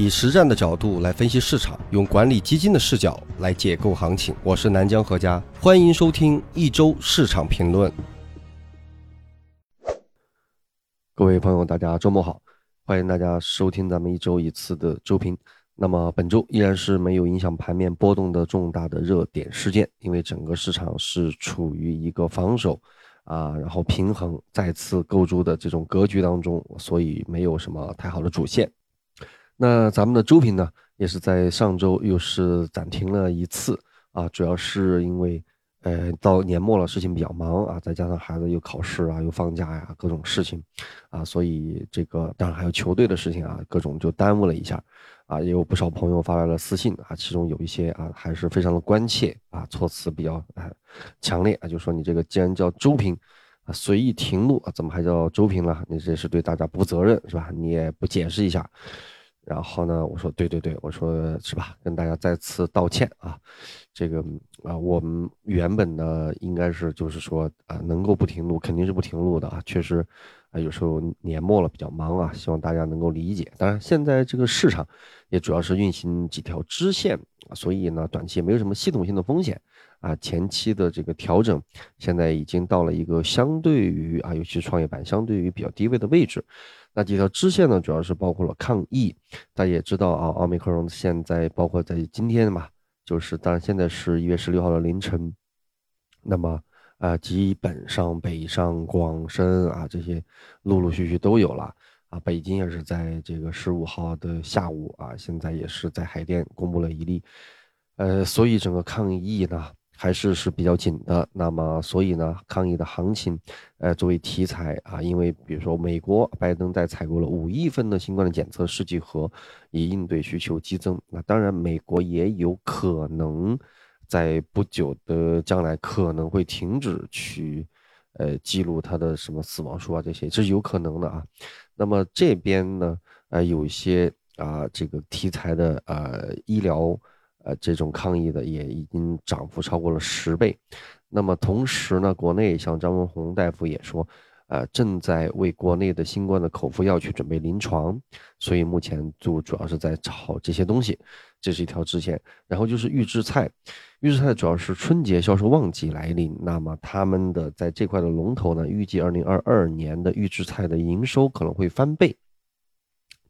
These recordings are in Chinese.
以实战的角度来分析市场，用管理基金的视角来解构行情。我是南江何家，欢迎收听一周市场评论。各位朋友，大家周末好，欢迎大家收听咱们一周一次的周评。那么本周依然是没有影响盘面波动的重大的热点事件，因为整个市场是处于一个防守啊，然后平衡再次构筑的这种格局当中，所以没有什么太好的主线。那咱们的周评呢，也是在上周又是暂停了一次啊，主要是因为，呃，到年末了，事情比较忙啊，再加上孩子又考试啊，又放假呀，各种事情，啊，所以这个当然还有球队的事情啊，各种就耽误了一下，啊，也有不少朋友发来了私信啊，其中有一些啊，还是非常的关切啊，措辞比较啊强烈啊，就说你这个既然叫周评啊，随意停录啊，怎么还叫周评了？你这是对大家不负责任是吧？你也不解释一下。然后呢，我说对对对，我说是吧，跟大家再次道歉啊，这个啊，我们原本呢应该是就是说啊，能够不停录肯定是不停录的啊，确实啊，有时候年末了比较忙啊，希望大家能够理解。当然，现在这个市场也主要是运行几条支线，所以呢，短期也没有什么系统性的风险啊。前期的这个调整现在已经到了一个相对于啊，尤其是创业板相对于比较低位的位置。那几条支线呢，主要是包括了抗疫，大家也知道啊，奥密克戎现在包括在今天嘛，就是当然现在是一月十六号的凌晨，那么啊，基本上北上广深啊这些陆陆续续都有了啊，北京也是在这个十五号的下午啊，现在也是在海淀公布了一例，呃，所以整个抗疫呢。还是是比较紧的，那么所以呢，抗疫的行情，呃，作为题材啊，因为比如说美国拜登在采购了五亿份的新冠的检测试剂盒，以应对需求激增。那当然，美国也有可能在不久的将来可能会停止去，呃，记录它的什么死亡数啊这些，这是有可能的啊。那么这边呢，呃，有一些啊这个题材的呃医疗。呃，这种抗疫的也已经涨幅超过了十倍。那么同时呢，国内像张文宏大夫也说，呃，正在为国内的新冠的口服药去准备临床，所以目前就主要是在炒这些东西，这是一条支线。然后就是预制菜，预制菜主要是春节销售旺季来临，那么他们的在这块的龙头呢，预计二零二二年的预制菜的营收可能会翻倍。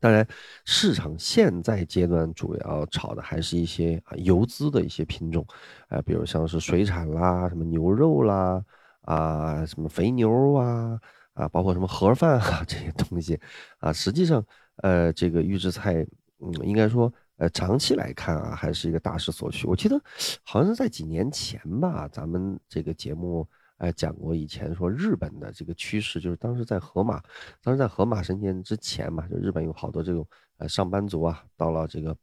当然，市场现在阶段主要炒的还是一些啊游资的一些品种，啊，比如像是水产啦、什么牛肉啦、啊什么肥牛啊、啊包括什么盒饭啊这些东西，啊，实际上，呃，这个预制菜，嗯，应该说，呃，长期来看啊，还是一个大势所趋。我记得好像是在几年前吧，咱们这个节目。哎，讲过以前说日本的这个趋势，就是当时在河马，当时在河马神仙之前嘛，就日本有好多这种呃上班族啊，到了这个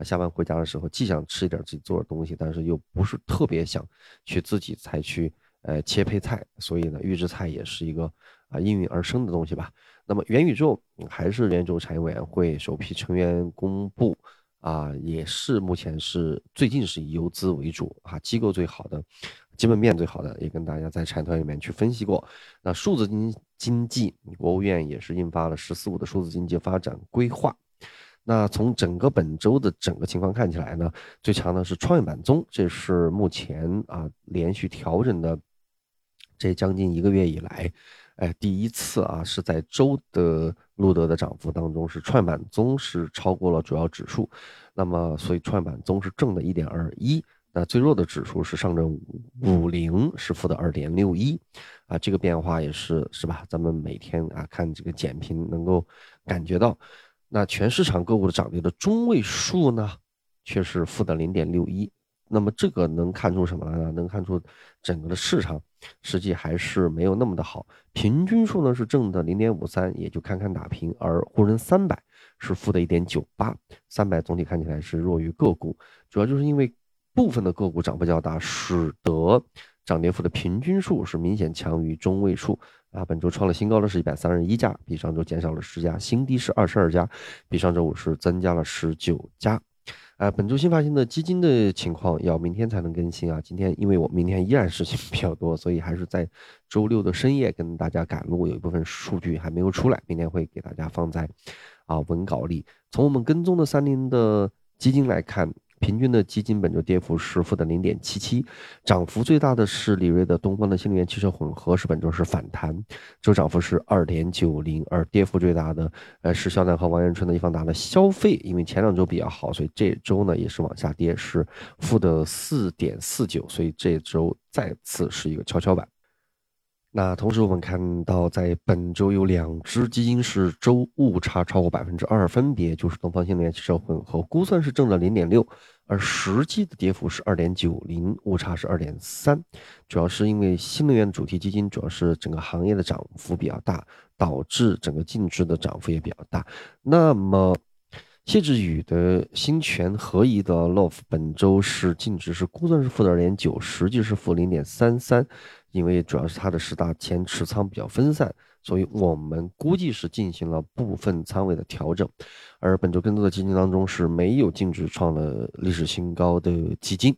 下班回家的时候，既想吃一点自己做的东西，但是又不是特别想去自己才去呃切配菜，所以呢，预制菜也是一个啊应运而生的东西吧。那么元宇宙还是元宇宙产业委员会首批成员公布啊，也是目前是最近是以游资为主啊，机构最好的。基本面最好的，也跟大家在产团里面去分析过。那数字经经济，国务院也是印发了“十四五”的数字经济发展规划。那从整个本周的整个情况看起来呢，最强的是创业板中，这是目前啊连续调整的这将近一个月以来，哎第一次啊是在周的录得的涨幅当中，是创业板中是超过了主要指数。那么所以创业板中是正的一点二一。那最弱的指数是上证五零，是负的二点六一，啊，这个变化也是是吧？咱们每天啊看这个简评能够感觉到，那全市场个股的涨跌的中位数呢，却是负的零点六一。那么这个能看出什么来呢？能看出整个的市场实际还是没有那么的好。平均数呢是正的零点五三，也就堪堪打平，而沪深三百是负的一点九八，三百总体看起来是弱于个股，主要就是因为。部分的个股涨幅较大，使得涨跌幅的平均数是明显强于中位数啊。本周创了新高的是一百三十一家，比上周减少了十家，新低是二十二家，比上周五是增加了十九家。呃，本周新发行的基金的情况要明天才能更新啊。今天因为我明天依然事情 比较多，所以还是在周六的深夜跟大家赶路，有一部分数据还没有出来，明天会给大家放在啊文稿里。从我们跟踪的三零的基金来看。平均的基金本周跌幅是负的零点七七，涨幅最大的是李瑞的东方的新能源汽车混合，是本周是反弹，周涨幅是二点九零，而跌幅最大的呃是肖楠和王彦春的易方达的消费，因为前两周比较好，所以这周呢也是往下跌，是负的四点四九，所以这周再次是一个跷跷板。那同时，我们看到，在本周有两只基金是周误差超过百分之二，分别就是东方新能源汽车混合估算是正的零点六，而实际的跌幅是二点九零，误差是二点三。主要是因为新能源主题基金主要是整个行业的涨幅比较大，导致整个净值的涨幅也比较大。那么，谢志宇的新全合一的 LOF 本周是净值是估算是负的二点九，实际是负零点三三。因为主要是它的十大前持仓比较分散，所以我们估计是进行了部分仓位的调整。而本周更多的基金当中是没有净值创了历史新高的基金。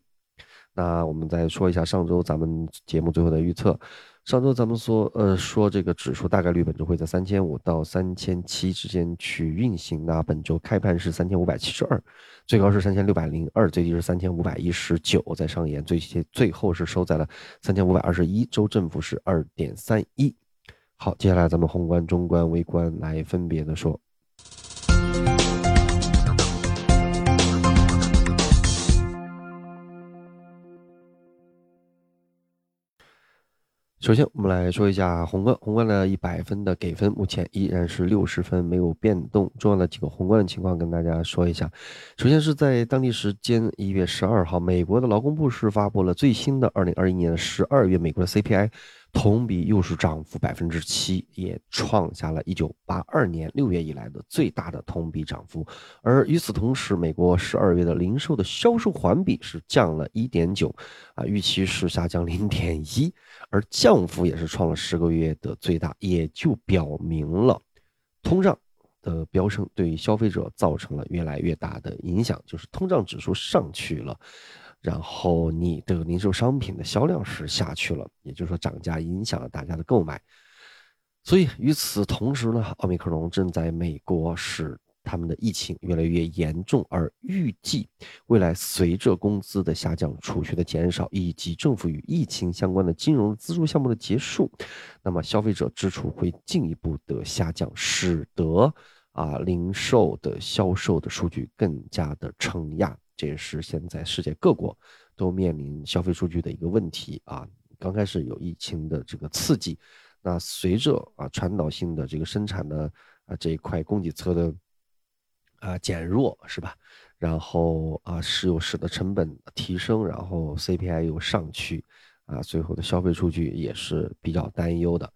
那我们再说一下上周咱们节目最后的预测。上周咱们说，呃，说这个指数大概率本周会在三千五到三千七之间去运行。那本周开盘是三千五百七十二，最高是三千六百零二，最低是三千五百一十九，在上沿，最最后是收在了三千五百二十一，周振幅是二点三一。好，接下来咱们宏观、中观、微观来分别的说。首先，我们来说一下宏观。宏观的一百分的给分，目前依然是六十分，没有变动。重要的几个宏观的情况跟大家说一下。首先是在当地时间一月十二号，美国的劳工部是发布了最新的二零二一年十二月美国的 CPI。同比又是涨幅百分之七，也创下了一九八二年六月以来的最大的同比涨幅。而与此同时，美国十二月的零售的销售环比是降了一点九，啊，预期是下降零点一，而降幅也是创了十个月的最大，也就表明了通胀的飙升对消费者造成了越来越大的影响，就是通胀指数上去了。然后你的零售商品的销量是下去了，也就是说涨价影响了大家的购买。所以与此同时呢，奥密克戎正在美国使他们的疫情越来越严重，而预计未来随着工资的下降、储蓄的减少以及政府与疫情相关的金融资助项目的结束，那么消费者支出会进一步的下降，使得啊零售的销售的数据更加的承压。这也是现在世界各国都面临消费数据的一个问题啊。刚开始有疫情的这个刺激，那随着啊传导性的这个生产的啊这一块供给侧的啊减弱，是吧？然后啊石油使得成本提升，然后 CPI 又上去，啊最后的消费数据也是比较担忧的。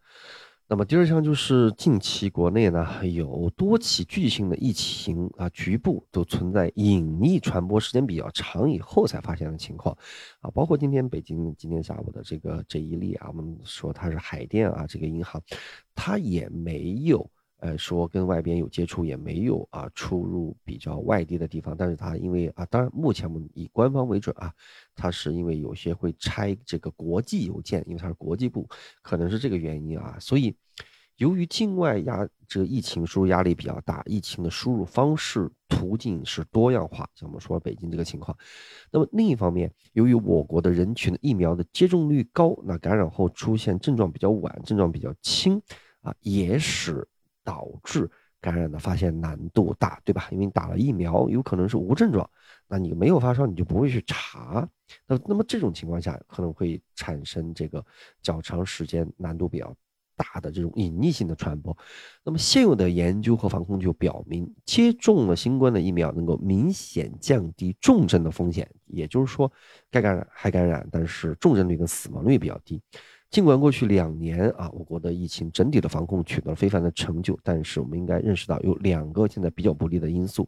那么第二项就是近期国内呢有多起聚集性的疫情啊，局部都存在隐匿传播时间比较长以后才发现的情况，啊，包括今天北京今天下午的这个这一例啊，我们说它是海淀啊这个银行，它也没有。呃，说跟外边有接触也没有啊，出入比较外地的地方，但是他因为啊，当然目前我们以官方为准啊，他是因为有些会拆这个国际邮件，因为他是国际部，可能是这个原因啊，所以由于境外压这个疫情输入压力比较大，疫情的输入方式途径是多样化，像我们说北京这个情况，那么另一方面，由于我国的人群的疫苗的接种率高，那感染后出现症状比较晚，症状比较轻啊，也使。导致感染的发现难度大，对吧？因为你打了疫苗，有可能是无症状，那你没有发烧，你就不会去查。那那么这种情况下，可能会产生这个较长时间、难度比较大的这种隐匿性的传播。那么现有的研究和防控就表明，接种了新冠的疫苗能够明显降低重症的风险，也就是说，该感染还感染，但是重症率跟死亡率比较低。尽管过去两年啊，我国的疫情整体的防控取得了非凡的成就，但是我们应该认识到有两个现在比较不利的因素。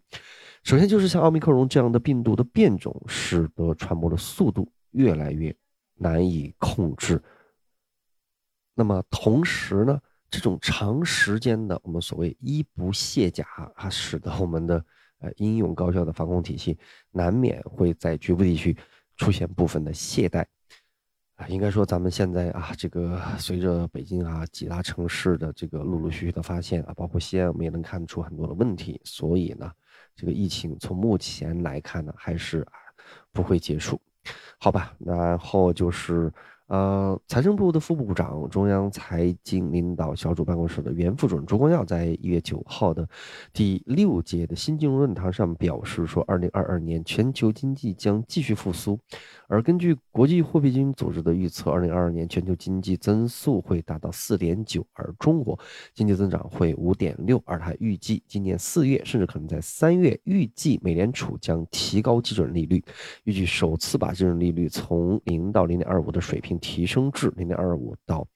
首先就是像奥密克戎这样的病毒的变种，使得传播的速度越来越难以控制。那么同时呢，这种长时间的我们所谓衣不卸甲啊，使得我们的呃应用高效的防控体系难免会在局部地区出现部分的懈怠。啊，应该说咱们现在啊，这个随着北京啊几大城市的这个陆陆续续的发现啊，包括西安，我们也能看出很多的问题。所以呢，这个疫情从目前来看呢，还是不会结束，好吧？然后就是。呃，财政部的副部长、中央财经领导小组办公室的原副主任朱光耀在一月九号的第六届的新金融论坛上表示说，二零二二年全球经济将继续复苏，而根据国际货币基金组织的预测，二零二二年全球经济增速会达到四点九，而中国经济增长会五点六，而他预计今年四月甚至可能在三月，预计美联储将提高基准利率，预计首次把基准利率从零到零点二五的水平。提升至零点二五到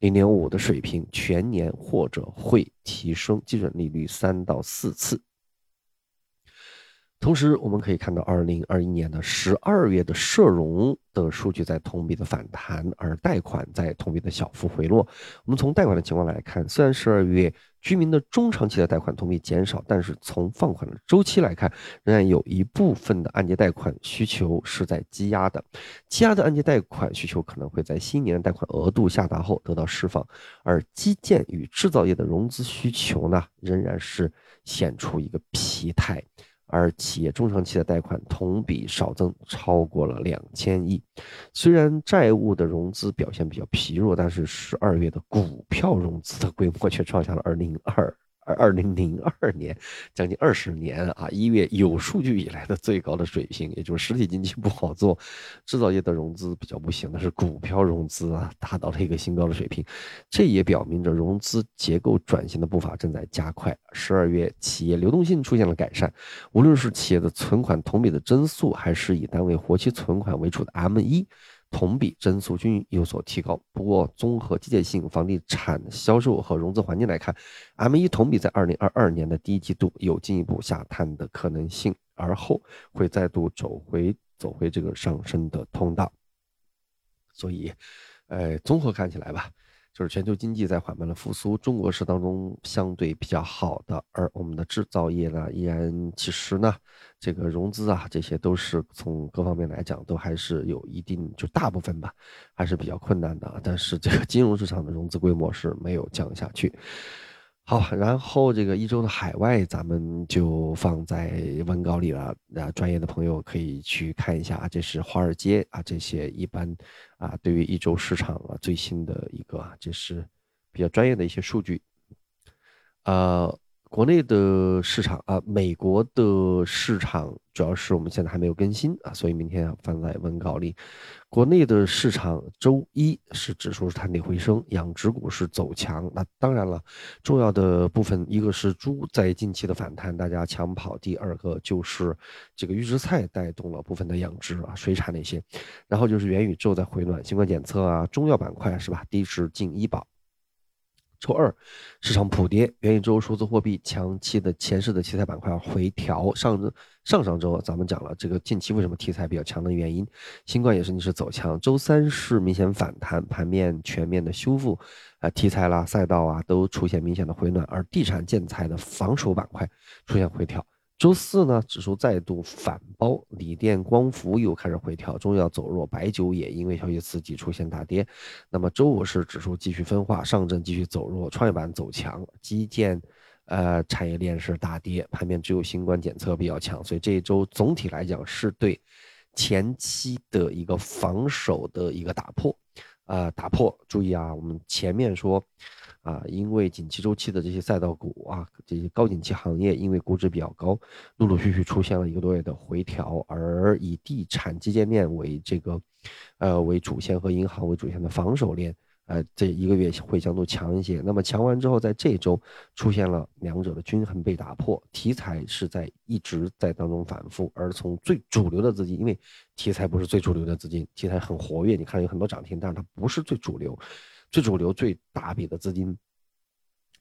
零点五的水平，全年或者会提升基准利率三到四次。同时，我们可以看到，二零二一年的十二月的社融的数据在同比的反弹，而贷款在同比的小幅回落。我们从贷款的情况来看，虽然十二月居民的中长期的贷款同比减少，但是从放款的周期来看，仍然有一部分的按揭贷款需求是在积压的。积压的按揭贷款需求可能会在新年的贷款额度下达后得到释放，而基建与制造业的融资需求呢，仍然是显出一个疲态。而企业中长期的贷款同比少增超过了两千亿，虽然债务的融资表现比较疲弱，但是十二月的股票融资的规模却创下了二零二。二零零二年，将近二十年啊，一月有数据以来的最高的水平，也就是实体经济不好做，制造业的融资比较不行，但是股票融资啊达到了一个新高的水平，这也表明着融资结构转型的步伐正在加快。十二月企业流动性出现了改善，无论是企业的存款同比的增速，还是以单位活期存款为主的 M 一。同比增速均有所提高，不过综合季节性房地产销售和融资环境来看，M1 同比在二零二二年的第一季度有进一步下探的可能性，而后会再度走回走回这个上升的通道。所以，呃，综合看起来吧。就是全球经济在缓慢的复苏，中国是当中相对比较好的，而我们的制造业呢，依然其实呢，这个融资啊，这些都是从各方面来讲，都还是有一定，就大部分吧，还是比较困难的。但是这个金融市场的融资规模是没有降下去。好，然后这个一周的海外，咱们就放在文稿里了。那专业的朋友可以去看一下啊，这是华尔街啊，这些一般啊，对于一周市场啊最新的一个，这是比较专业的一些数据，呃。国内的市场啊，美国的市场主要是我们现在还没有更新啊，所以明天要放在文稿里。国内的市场周一是指数是探底回升，养殖股是走强。那当然了，重要的部分一个是猪在近期的反弹，大家抢跑；第二个就是这个预制菜带动了部分的养殖啊，水产那些。然后就是元宇宙在回暖，新冠检测啊，中药板块是吧？低值进医保。周二，市场普跌，元宇宙、数字货币、强期的前世的题材板块回调。上周上上周咱们讲了这个近期为什么题材比较强的原因，新冠也是逆势走强。周三是明显反弹，盘面全面的修复，啊，题材啦、赛道啊都出现明显的回暖，而地产建材的防守板块出现回调。周四呢，指数再度反包，锂电、光伏又开始回调，中药走弱，白酒也因为消息刺激出现大跌。那么周五是指数继续分化，上证继续走弱，创业板走强，基建，呃，产业链是大跌，盘面只有新冠检测比较强，所以这一周总体来讲是对前期的一个防守的一个打破，啊，打破。注意啊，我们前面说。啊，因为景气周期的这些赛道股啊，这些高景气行业，因为估值比较高，陆陆续续出现了一个多月的回调，而以地产基建链为这个，呃，为主线和银行为主线的防守链，呃，这一个月会相对强一些。那么强完之后，在这周出现了两者的均衡被打破，题材是在一直在当中反复，而从最主流的资金，因为题材不是最主流的资金，题材很活跃，你看有很多涨停，但是它不是最主流。最主流、最大笔的资金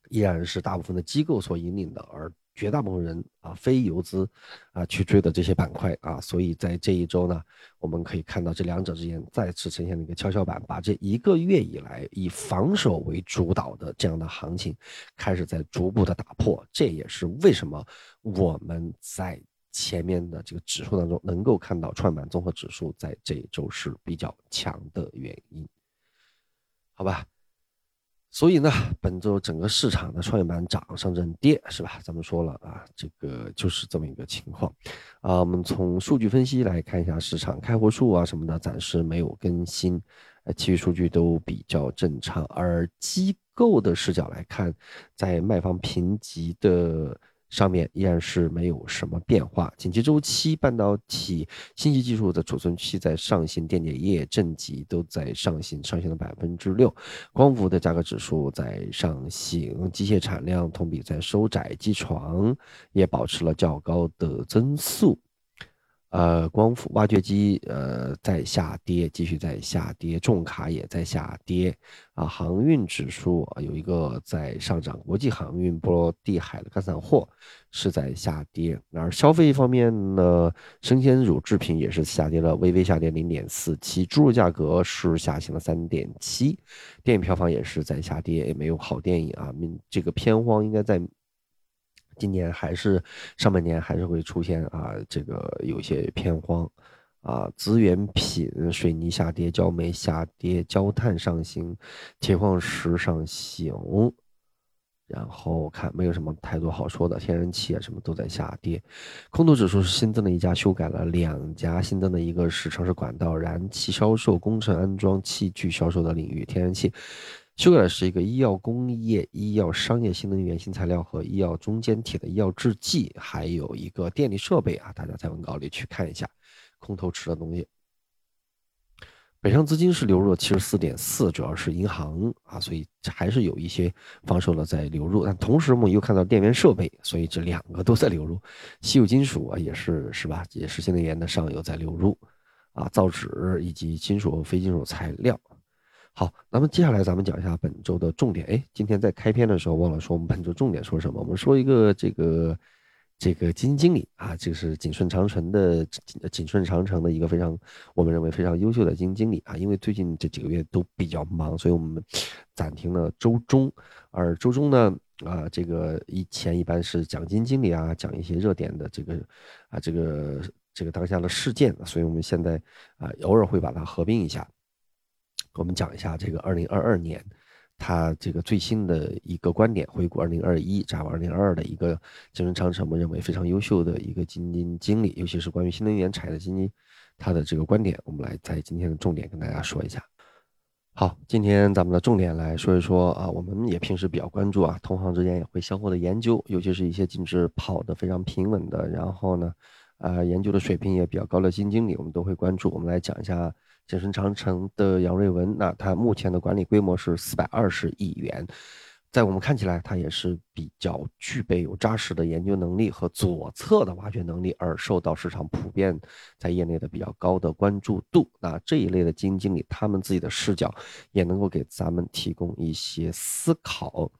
依然是大部分的机构所引领的，而绝大部分人啊，非游资啊去追的这些板块啊，所以在这一周呢，我们可以看到这两者之间再次呈现了一个跷跷板，把这一个月以来以防守为主导的这样的行情开始在逐步的打破。这也是为什么我们在前面的这个指数当中，能够看到创业板综合指数在这一周是比较强的原因，好吧？所以呢，本周整个市场的创业板涨，上证跌，是吧？咱们说了啊，这个就是这么一个情况啊。我们从数据分析来看一下市场开户数啊什么的，暂时没有更新，呃，其余数据都比较正常。而机构的视角来看，在卖方评级的。上面依然是没有什么变化，紧急周期、半导体、信息技术的储存期在上行，电解液、正极都在上行，上行了百分之六，光伏的价格指数在上行，机械产量同比在收窄，机床也保持了较高的增速。呃，光伏、挖掘机，呃，在下跌，继续在下跌，重卡也在下跌，啊，航运指数啊有一个在上涨，国际航运、波罗的海的干散货是在下跌，而消费方面呢，生鲜乳制品也是下跌了，微微下跌零点四七，猪肉价格是下行了三点七，电影票房也是在下跌，也没有好电影啊，这个片荒应该在。今年还是上半年还是会出现啊，这个有些偏荒，啊，资源品水泥下跌，焦煤下跌，焦炭上行，铁矿石上行，然后看没有什么太多好说的，天然气啊什么都在下跌，空头指数是新增了一家，修改了两家，新增的一个是城市管道、燃气销售、工程安装、器具销售的领域，天然气。修改是一个医药工业、医药商业新能源新材料和医药中间体的医药制剂，还有一个电力设备啊，大家在文稿里去看一下。空头吃的东西，北上资金是流入了七十四点四，主要是银行啊，所以还是有一些防守的在流入。但同时我们又看到电源设备，所以这两个都在流入。稀有金属啊，也是是吧？也是新能源的上游在流入啊，造纸以及金属和、非金属材料。好，那么接下来咱们讲一下本周的重点。哎，今天在开篇的时候忘了说，我们本周重点说什么？我们说一个这个这个基金经理啊，这是景顺长城的景顺长城的一个非常我们认为非常优秀的基金经理啊。因为最近这几个月都比较忙，所以我们暂停了周中。而周中呢，啊，这个以前一般是讲基金经理啊，讲一些热点的这个啊这个这个当下的事件，所以我们现在啊偶尔会把它合并一下。我们讲一下这个二零二二年，他这个最新的一个观点，回顾二零二一展望二零二二的一个金融长城，我们认为非常优秀的一个基金经理，尤其是关于新能源产业的基金，他的这个观点，我们来在今天的重点跟大家说一下。好，今天咱们的重点来说一说啊，我们也平时比较关注啊，同行之间也会相互的研究，尤其是一些净值跑得非常平稳的，然后呢，呃，研究的水平也比较高的基金经理，我们都会关注。我们来讲一下。健身长城的杨瑞文，那他目前的管理规模是四百二十亿元，在我们看起来，他也是比较具备有扎实的研究能力和左侧的挖掘能力，而受到市场普遍在业内的比较高的关注度。那这一类的基金经理，他们自己的视角也能够给咱们提供一些思考。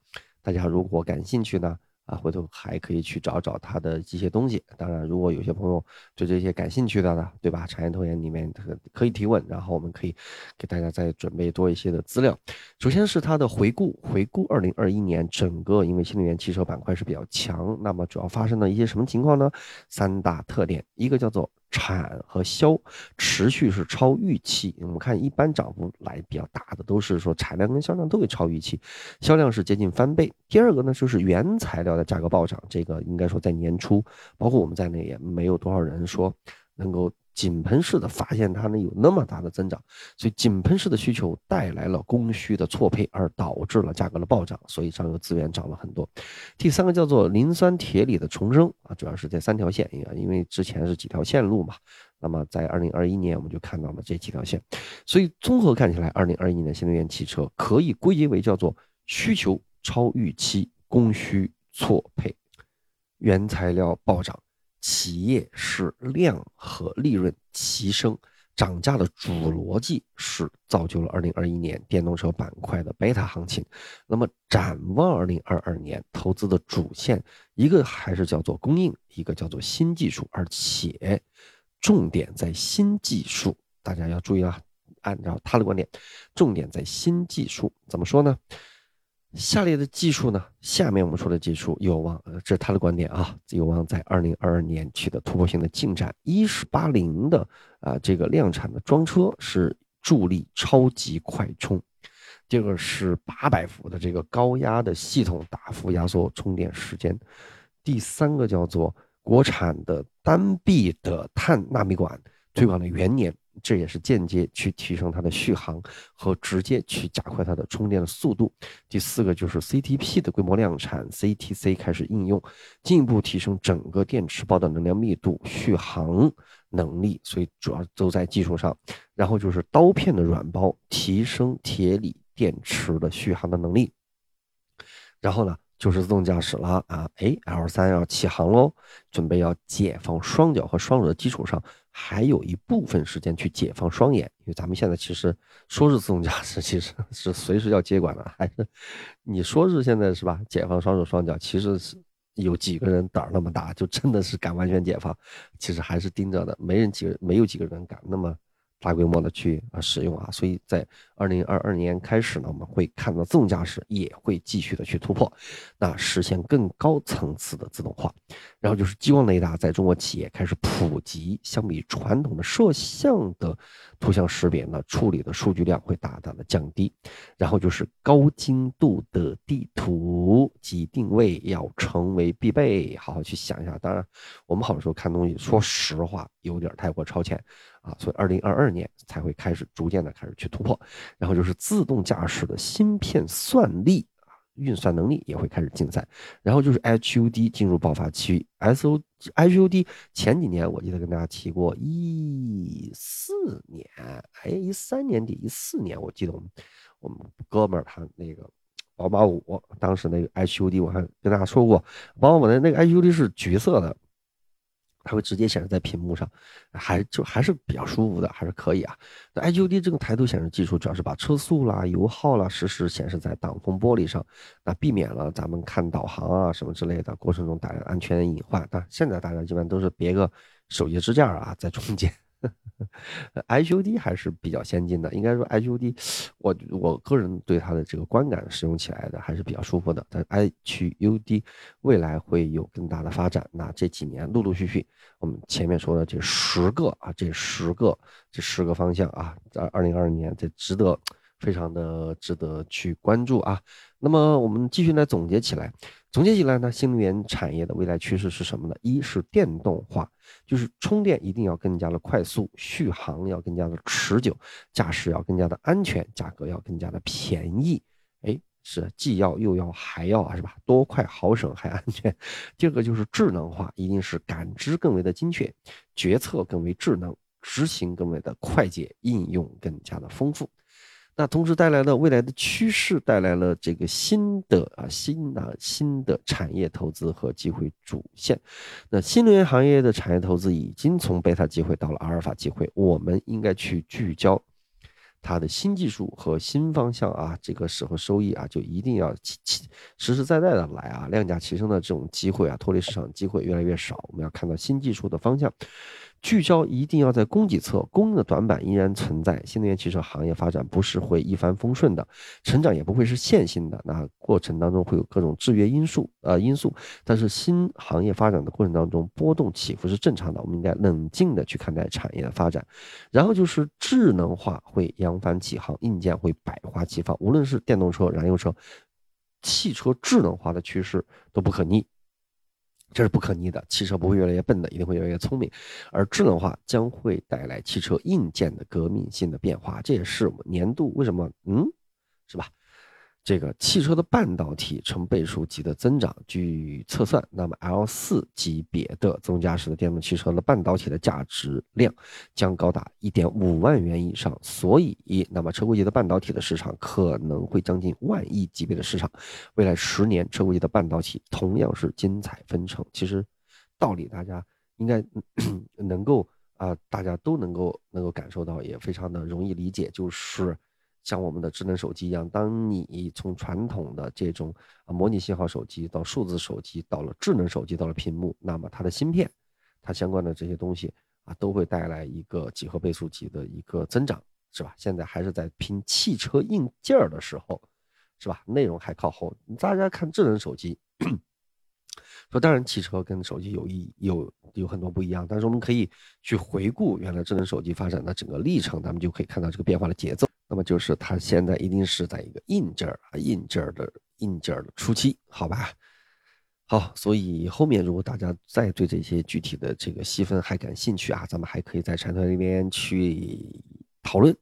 大家如果感兴趣呢？啊，回头还可以去找找它的一些东西。当然，如果有些朋友对这些感兴趣的呢，对吧？产业投研里面可可以提问，然后我们可以给大家再准备多一些的资料。首先是它的回顾，回顾二零二一年整个，因为新能源汽车板块是比较强，那么主要发生了一些什么情况呢？三大特点，一个叫做。产和销持续是超预期，我们看一般涨幅来比较大的都是说产量跟销量都会超预期，销量是接近翻倍。第二个呢就是原材料的价格暴涨，这个应该说在年初，包括我们在内也没有多少人说能够。井喷式的发现它呢有那么大的增长，所以井喷式的需求带来了供需的错配，而导致了价格的暴涨，所以上游资源涨了很多。第三个叫做磷酸铁锂的重生啊，主要是这三条线，因为之前是几条线路嘛，那么在二零二一年我们就看到了这几条线，所以综合看起来，二零二一年新能源汽车可以归结为叫做需求超预期，供需错配，原材料暴涨。企业是量和利润齐升，涨价的主逻辑是造就了二零二一年电动车板块的贝塔行情。那么展望二零二二年，投资的主线一个还是叫做供应，一个叫做新技术，而且重点在新技术。大家要注意啊，按照他的观点，重点在新技术。怎么说呢？下列的技术呢？下面我们说的技术有望，呃，这是他的观点啊，有望在二零二二年取得突破性的进展。一是八零的啊，这个量产的装车是助力超级快充，第二个是八百伏的这个高压的系统大幅压缩充电时间，第三个叫做国产的单臂的碳纳米管推广的元年。这也是间接去提升它的续航和直接去加快它的充电的速度。第四个就是 CTP 的规模量产，CTC 开始应用，进一步提升整个电池包的能量密度、续航能力。所以主要都在技术上。然后就是刀片的软包，提升铁锂电池的续航的能力。然后呢？就是自动驾驶了啊！哎，L 三要起航喽，准备要解放双脚和双手的基础上，还有一部分时间去解放双眼，因为咱们现在其实说是自动驾驶，其实 是随时要接管的，还是你说是现在是吧？解放双手双脚，其实是有几个人胆儿那么大，就真的是敢完全解放？其实还是盯着的，没人几个，没有几个人敢那么。大规模的去啊使用啊，所以在二零二二年开始呢，我们会看到自动驾驶也会继续的去突破，那实现更高层次的自动化。然后就是激光雷达在中国企业开始普及，相比传统的摄像的图像识别呢，处理的数据量会大大的降低。然后就是高精度的地图及定位要成为必备，好好去想一下。当然，我们好多时候看东西，说实话有点太过超前。啊，所以二零二二年才会开始逐渐的开始去突破，然后就是自动驾驶的芯片算力，运算能力也会开始竞赛，然后就是 HUD 进入爆发期，SO HUD 前几年我记得跟大家提过，一四年，哎，一三年底一四年，我记得我们我们哥们儿他那个宝马五，当时那个 HUD 我还跟大家说过，宝马五的那个 HUD 是橘色的。它会直接显示在屏幕上，还就还是比较舒服的，还是可以啊。那 HUD 这个抬头显示技术主要是把车速啦、油耗啦实时显示在挡风玻璃上，那避免了咱们看导航啊什么之类的过程中带来安全隐患。那现在大家基本上都是别个手机支架啊在中间。HUD 还是比较先进的，应该说 HUD，我我个人对它的这个观感使用起来的还是比较舒服的。但 HUD 未来会有更大的发展，那这几年陆陆续续，我们前面说的这十个啊，这十个这十个方向啊，在二零二二年这值得非常的值得去关注啊。那么我们继续来总结起来。总结起来呢，新能源产业的未来趋势是什么呢？一是电动化，就是充电一定要更加的快速，续航要更加的持久，驾驶要更加的安全，价格要更加的便宜。哎，是既要又要还要啊，是吧？多快好省还安全。第二个就是智能化，一定是感知更为的精确，决策更为智能，执行更为的快捷，应用更加的丰富。那同时带来了未来的趋势，带来了这个新的啊新的新的产业投资和机会主线。那新能源行业的产业投资已经从贝塔机会到了阿尔法机会，我们应该去聚焦它的新技术和新方向啊，这个时候收益啊就一定要实实在在的来啊，量价齐升的这种机会啊，脱离市场机会越来越少，我们要看到新技术的方向。聚焦一定要在供给侧，供应的短板依然存在。新能源汽车行业发展不是会一帆风顺的，成长也不会是线性的。那过程当中会有各种制约因素，呃因素。但是新行业发展的过程当中，波动起伏是正常的。我们应该冷静的去看待产业的发展。然后就是智能化会扬帆起航，硬件会百花齐放。无论是电动车、燃油车、汽车智能化的趋势都不可逆。这是不可逆的，汽车不会越来越笨的，一定会越来越聪明，而智能化将会带来汽车硬件的革命性的变化，这也是我们年度为什么嗯，是吧？这个汽车的半导体成倍数级的增长，据测算，那么 L 四级别的自动驾驶的电动汽车的半导体的价值量将高达一点五万元以上，所以，那么车规级的半导体的市场可能会将近万亿级别的市场。未来十年，车规级的半导体同样是精彩纷呈。其实，道理大家应该 能够啊，大家都能够能够感受到，也非常的容易理解，就是。像我们的智能手机一样，当你从传统的这种模拟信号手机到数字手机，到了智能手机，到了屏幕，那么它的芯片，它相关的这些东西啊，都会带来一个几何倍数级的一个增长，是吧？现在还是在拼汽车硬件儿的时候，是吧？内容还靠后。大家看智能手机，说当然汽车跟手机有一有有很多不一样，但是我们可以去回顾原来智能手机发展的整个历程，咱们就可以看到这个变化的节奏。那么就是它现在一定是在一个硬件儿啊硬件儿的硬件儿的初期，好吧？好，所以后面如果大家再对这些具体的这个细分还感兴趣啊，咱们还可以在产团里面去讨论，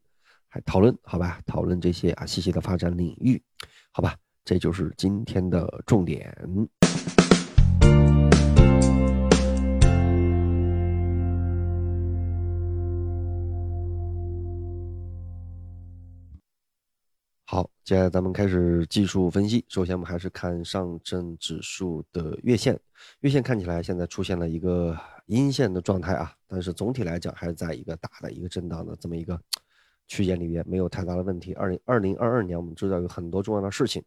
还讨论好吧？讨论这些啊细细的发展领域，好吧？这就是今天的重点。好，接下来咱们开始技术分析。首先，我们还是看上证指数的月线。月线看起来现在出现了一个阴线的状态啊，但是总体来讲还是在一个大的一个震荡的这么一个区间里面，没有太大的问题。二零二零二二年，我们知道有很多重要的事情，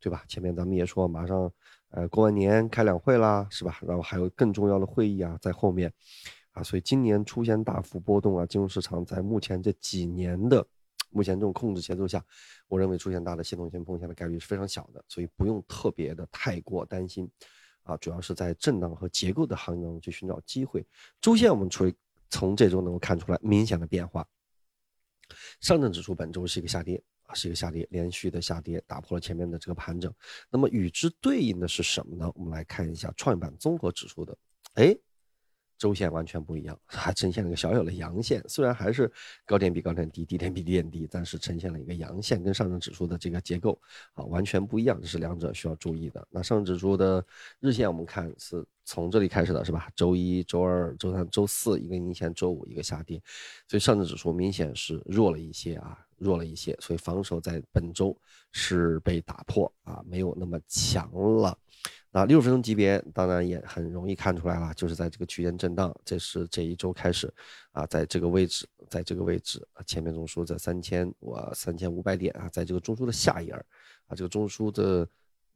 对吧？前面咱们也说，马上呃过完年开两会啦，是吧？然后还有更重要的会议啊在后面啊，所以今年出现大幅波动啊，金融市场在目前这几年的。目前这种控制节奏下，我认为出现大的系统性风险的概率是非常小的，所以不用特别的太过担心，啊，主要是在震荡和结构的行业中去寻找机会。周线我们从从这周能够看出来明显的变化，上证指数本周是一个下跌啊，是一个下跌，连续的下跌，打破了前面的这个盘整。那么与之对应的是什么呢？我们来看一下创业板综合指数的，哎。周线完全不一样，还呈现了一个小小的阳线，虽然还是高点比高点低，低点比低点低，但是呈现了一个阳线，跟上证指数的这个结构啊完全不一样，这是两者需要注意的。那上证指数的日线我们看是从这里开始的，是吧？周一周二、周三、周四一个阴线，周五一个下跌，所以上证指数明显是弱了一些啊，弱了一些，所以防守在本周是被打破啊，没有那么强了。啊六十分钟级别当然也很容易看出来了，就是在这个区间震荡，这是这一周开始啊，在这个位置，在这个位置啊，前面中枢在三千我三千五百点啊，在这个中枢的下沿啊，这个中枢的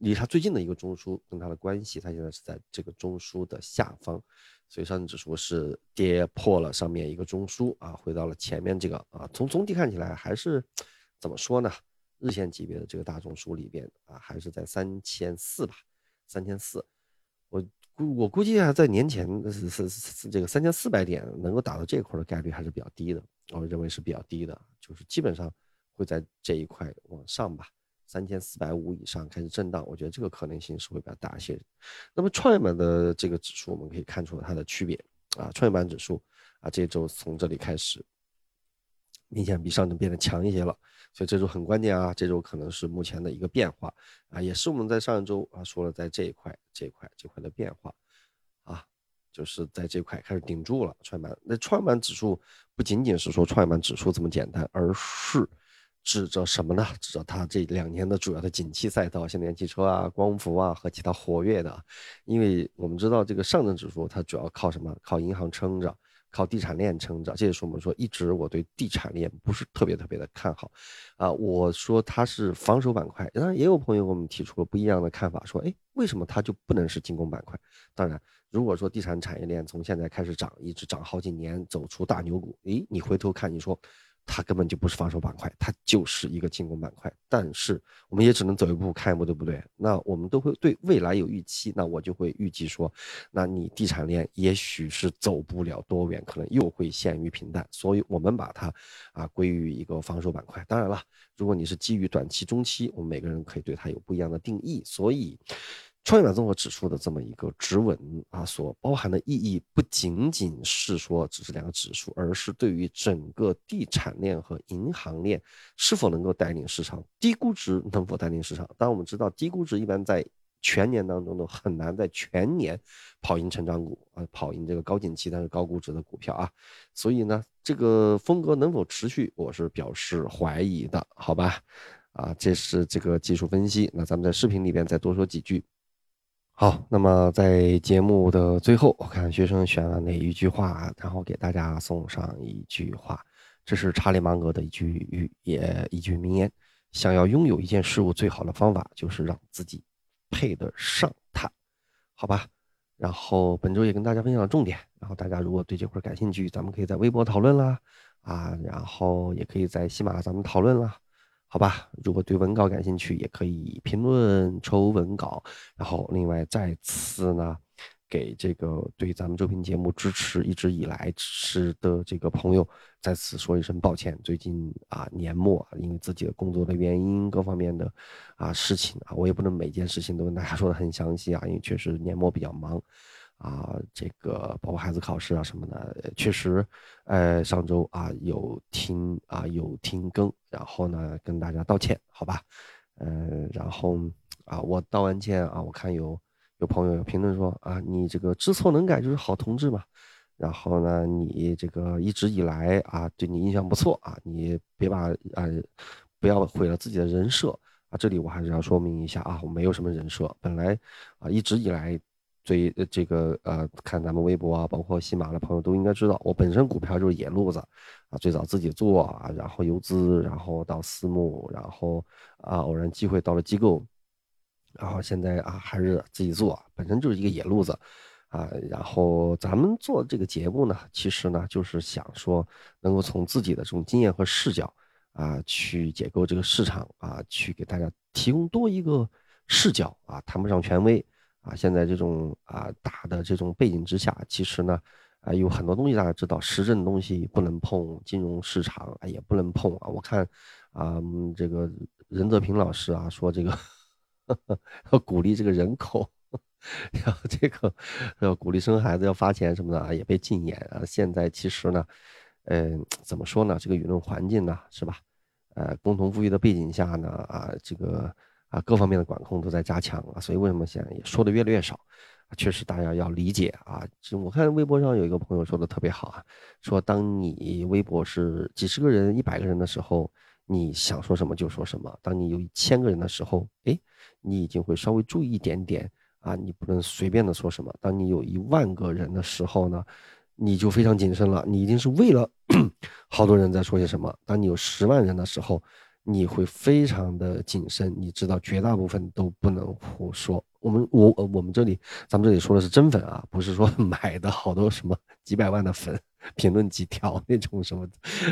离它最近的一个中枢跟它的关系，它现在是在这个中枢的下方，所以上证指数是跌破了上面一个中枢啊，回到了前面这个啊，从总体看起来还是怎么说呢？日线级别的这个大中枢里边啊，还是在三千四吧。三千四，我估我估计啊，在年前是是是这个三千四百点能够打到这块的概率还是比较低的，我认为是比较低的，就是基本上会在这一块往上吧，三千四百五以上开始震荡，我觉得这个可能性是会比较大一些。那么创业板的这个指数，我们可以看出它的区别啊，创业板指数啊，这周从这里开始。明显比上证变得强一些了，所以这周很关键啊！这周可能是目前的一个变化啊，也是我们在上一周啊说了，在这一块、这一块、这块的变化啊，就是在这块开始顶住了创业板。那创业板指数不仅仅是说创业板指数这么简单，而是指着什么呢？指着它这两年的主要的景气赛道，新能源汽车啊、光伏啊和其他活跃的。因为我们知道这个上证指数它主要靠什么？靠银行撑着。靠地产链撑着，这也是我们说一直我对地产链不是特别特别的看好，啊，我说它是防守板块，当然也有朋友给我们提出了不一样的看法，说，哎，为什么它就不能是进攻板块？当然，如果说地产产业链从现在开始涨，一直涨好几年，走出大牛股，诶，你回头看，你说。它根本就不是防守板块，它就是一个进攻板块。但是我们也只能走一步看一步，对不对？那我们都会对未来有预期，那我就会预计说，那你地产链也许是走不了多远，可能又会陷于平淡。所以我们把它啊归于一个防守板块。当然了，如果你是基于短期、中期，我们每个人可以对它有不一样的定义。所以。创业板综合指数的这么一个指稳啊，所包含的意义不仅仅是说只是两个指数，而是对于整个地产链和银行链是否能够带领市场，低估值能否带领市场。当我们知道，低估值一般在全年当中都很难在全年跑赢成长股啊，跑赢这个高景气但是高估值的股票啊。所以呢，这个风格能否持续，我是表示怀疑的，好吧？啊，这是这个技术分析。那咱们在视频里边再多说几句。好，那么在节目的最后，我看学生选了哪一句话，然后给大家送上一句话。这是查理芒格的一句语，也一句名言：想要拥有一件事物，最好的方法就是让自己配得上它。好吧，然后本周也跟大家分享重点。然后大家如果对这块感兴趣，咱们可以在微博讨论啦，啊，然后也可以在喜马咱们讨论啦。好吧，如果对文稿感兴趣，也可以评论抽文稿。然后另外再次呢。给这个对咱们周平节目支持一直以来支持的这个朋友，再次说一声抱歉。最近啊年末，因为自己的工作的原因，各方面的啊事情啊，我也不能每件事情都跟大家说的很详细啊，因为确实年末比较忙啊，这个包括孩子考试啊什么的，确实，呃上周啊有停啊有停更，然后呢跟大家道歉，好吧，呃然后啊我道完歉啊，我看有。有朋友有评论说啊，你这个知错能改就是好同志嘛。然后呢，你这个一直以来啊，对你印象不错啊，你别把啊，不要毁了自己的人设啊。这里我还是要说明一下啊，我没有什么人设。本来啊，一直以来最这个呃，看咱们微博啊，包括喜马的朋友都应该知道，我本身股票就是野路子啊，最早自己做啊，然后游资，然后到私募，然后啊，偶然机会到了机构。然后现在啊，还是自己做，本身就是一个野路子，啊，然后咱们做这个节目呢，其实呢，就是想说，能够从自己的这种经验和视角，啊，去解构这个市场，啊，去给大家提供多一个视角，啊，谈不上权威，啊，现在这种啊大的这种背景之下，其实呢，啊，有很多东西大家知道，时政东西不能碰，金融市场也不能碰啊。我看，啊，这个任泽平老师啊说这个。要鼓励这个人口，要这个要鼓励生孩子，要发钱什么的啊，也被禁言啊。现在其实呢，嗯，怎么说呢？这个舆论环境呢，是吧？呃，共同富裕的背景下呢，啊，这个啊，各方面的管控都在加强啊。所以为什么现在也说的越来越少？确实大家要理解啊。就我看微博上有一个朋友说的特别好啊，说当你微博是几十个人、一百个人的时候，你想说什么就说什么；当你有一千个人的时候，哎。你已经会稍微注意一点点啊，你不能随便的说什么。当你有一万个人的时候呢，你就非常谨慎了。你一定是为了 好多人在说些什么。当你有十万人的时候，你会非常的谨慎。你知道绝大部分都不能胡说。我们我我们这里咱们这里说的是真粉啊，不是说 买的好多什么几百万的粉，评论几条那种什么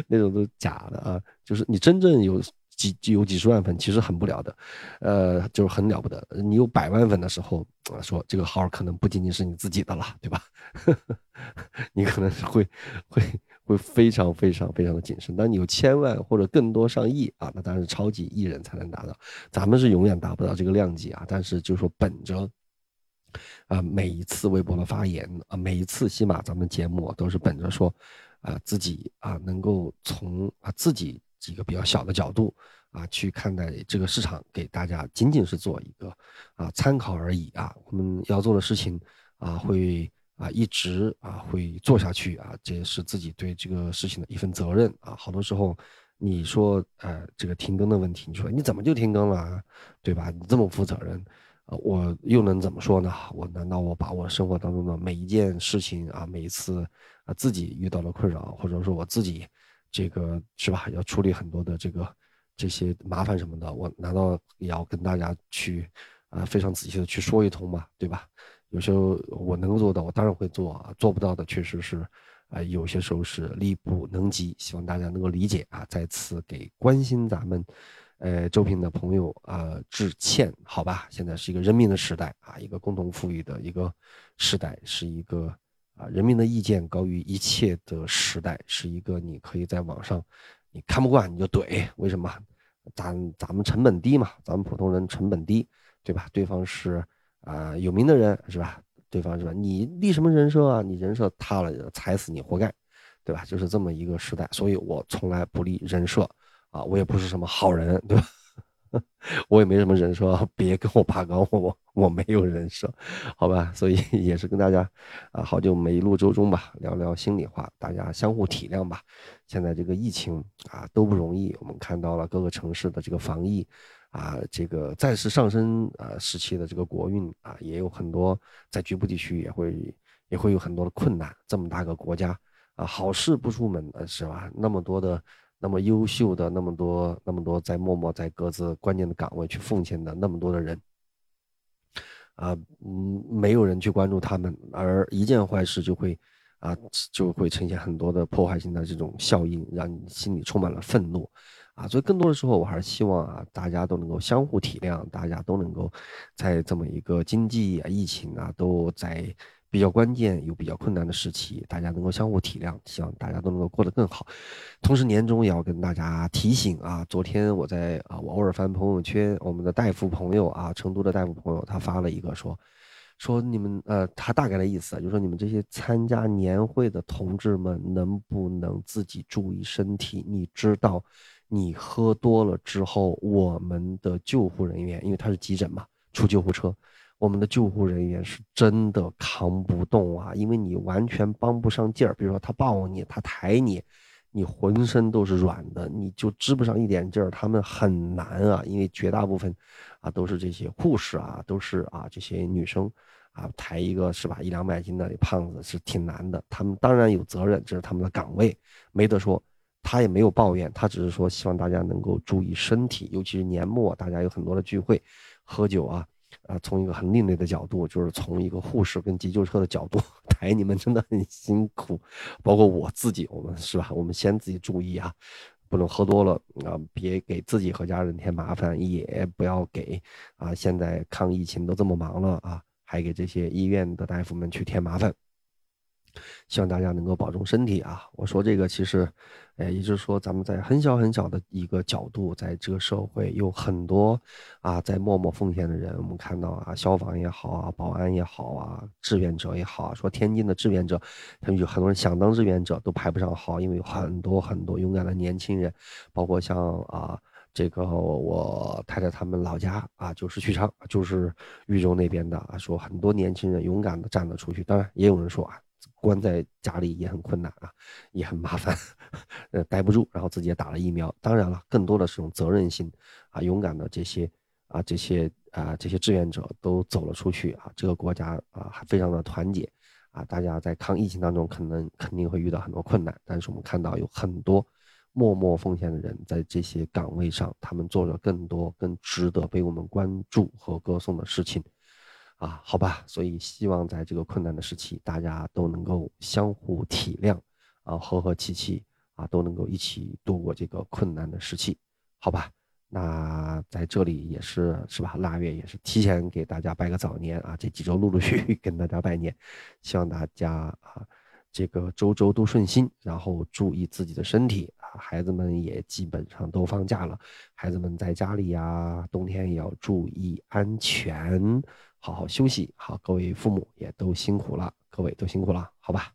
那种都假的啊。就是你真正有。几有几十万粉其实很不了的，呃，就是很了不得。你有百万粉的时候，说这个号可能不仅仅是你自己的了，对吧？你可能会会会非常非常非常的谨慎。当你有千万或者更多上亿啊，那当然是超级艺人才能达到，咱们是永远达不到这个量级啊。但是就说本着啊每一次微博的发言啊，每一次起码咱们节目都是本着说啊自己啊能够从啊自己。几个比较小的角度啊，去看待这个市场，给大家仅仅是做一个啊参考而已啊。我们要做的事情啊，会啊一直啊会做下去啊，这也是自己对这个事情的一份责任啊。好多时候你说呃这个停更的问题，你说你怎么就停更了，对吧？你这么负责任啊，我又能怎么说呢？我难道我把我生活当中的每一件事情啊，每一次啊自己遇到了困扰，或者说我自己。这个是吧？要处理很多的这个这些麻烦什么的，我难道也要跟大家去啊非常仔细的去说一通吗？对吧？有时候我能做到，我当然会做啊；做不到的，确实是啊，有些时候是力不能及。希望大家能够理解啊！再次给关心咱们呃周平的朋友啊致歉，好吧？现在是一个人民的时代啊，一个共同富裕的一个时代，是一个。啊，人民的意见高于一切的时代，是一个你可以在网上，你看不惯你就怼，为什么？咱咱们成本低嘛，咱们普通人成本低，对吧？对方是啊有名的人是吧？对方是吧？你立什么人设啊？你人设塌了，踩死你活该，对吧？就是这么一个时代，所以我从来不立人设啊，我也不是什么好人，对吧？我也没什么人设，别跟我爬高，我我没有人设，好吧？所以 也是跟大家啊，好久没录周中吧，聊聊心里话，大家相互体谅吧。现在这个疫情啊都不容易，我们看到了各个城市的这个防疫啊，这个再次上升啊时期的这个国运啊，也有很多在局部地区也会也会有很多的困难。这么大个国家啊，好事不出门是吧？那么多的。那么优秀的那么多那么多在默默在各自关键的岗位去奉献的那么多的人，啊，嗯，没有人去关注他们，而一件坏事就会，啊，就会呈现很多的破坏性的这种效应，让你心里充满了愤怒，啊，所以更多的时候，我还是希望啊，大家都能够相互体谅，大家都能够在这么一个经济啊、疫情啊都在比较关键又比较困难的时期，大家能够相互体谅，希望大家都能够过得更好。同时，年终也要跟大家提醒啊，昨天我在啊，我偶尔翻朋友圈，我们的大夫朋友啊，成都的大夫朋友，他发了一个说。说你们呃，他大概的意思啊，就是说你们这些参加年会的同志们，能不能自己注意身体？你知道，你喝多了之后，我们的救护人员，因为他是急诊嘛，出救护车，我们的救护人员是真的扛不动啊，因为你完全帮不上劲儿。比如说他抱你，他抬你，你浑身都是软的，你就支不上一点劲儿。他们很难啊，因为绝大部分啊都是这些护士啊，都是啊这些女生。啊，抬一个是吧，一两百斤的胖子是挺难的。他们当然有责任，这是他们的岗位，没得说。他也没有抱怨，他只是说希望大家能够注意身体，尤其是年末，大家有很多的聚会，喝酒啊，啊，从一个很另类的角度，就是从一个护士跟急救车的角度 抬你们，真的很辛苦。包括我自己，我们是吧？我们先自己注意啊，不能喝多了啊，别给自己和家人添麻烦，也不要给啊，现在抗疫情都这么忙了啊。还给这些医院的大夫们去添麻烦，希望大家能够保重身体啊！我说这个其实，哎，也就是说咱们在很小很小的一个角度，在这个社会有很多啊，在默默奉献的人。我们看到啊，消防也好啊，保安也好啊，志愿者也好，说天津的志愿者，他们有很多人想当志愿者都排不上号，因为有很多很多勇敢的年轻人，包括像啊。这个我太太他们老家啊，就是许昌，就是豫州那边的啊，说很多年轻人勇敢的站了出去。当然，也有人说啊，关在家里也很困难啊，也很麻烦，呃，待不住，然后自己也打了疫苗。当然了，更多的是种责任心啊，勇敢的这些啊，这些啊，这些志愿者都走了出去啊，这个国家啊，还非常的团结啊。大家在抗疫情当中，可能肯定会遇到很多困难，但是我们看到有很多。默默奉献的人，在这些岗位上，他们做了更多、更值得被我们关注和歌颂的事情，啊，好吧，所以希望在这个困难的时期，大家都能够相互体谅，啊，和和气气，啊，都能够一起度过这个困难的时期，好吧？那在这里也是，是吧？腊月也是提前给大家拜个早年啊，这几周陆陆续续跟大家拜年，希望大家啊。这个周周都顺心，然后注意自己的身体啊！孩子们也基本上都放假了，孩子们在家里呀，冬天也要注意安全，好好休息。好，各位父母也都辛苦了，各位都辛苦了，好吧？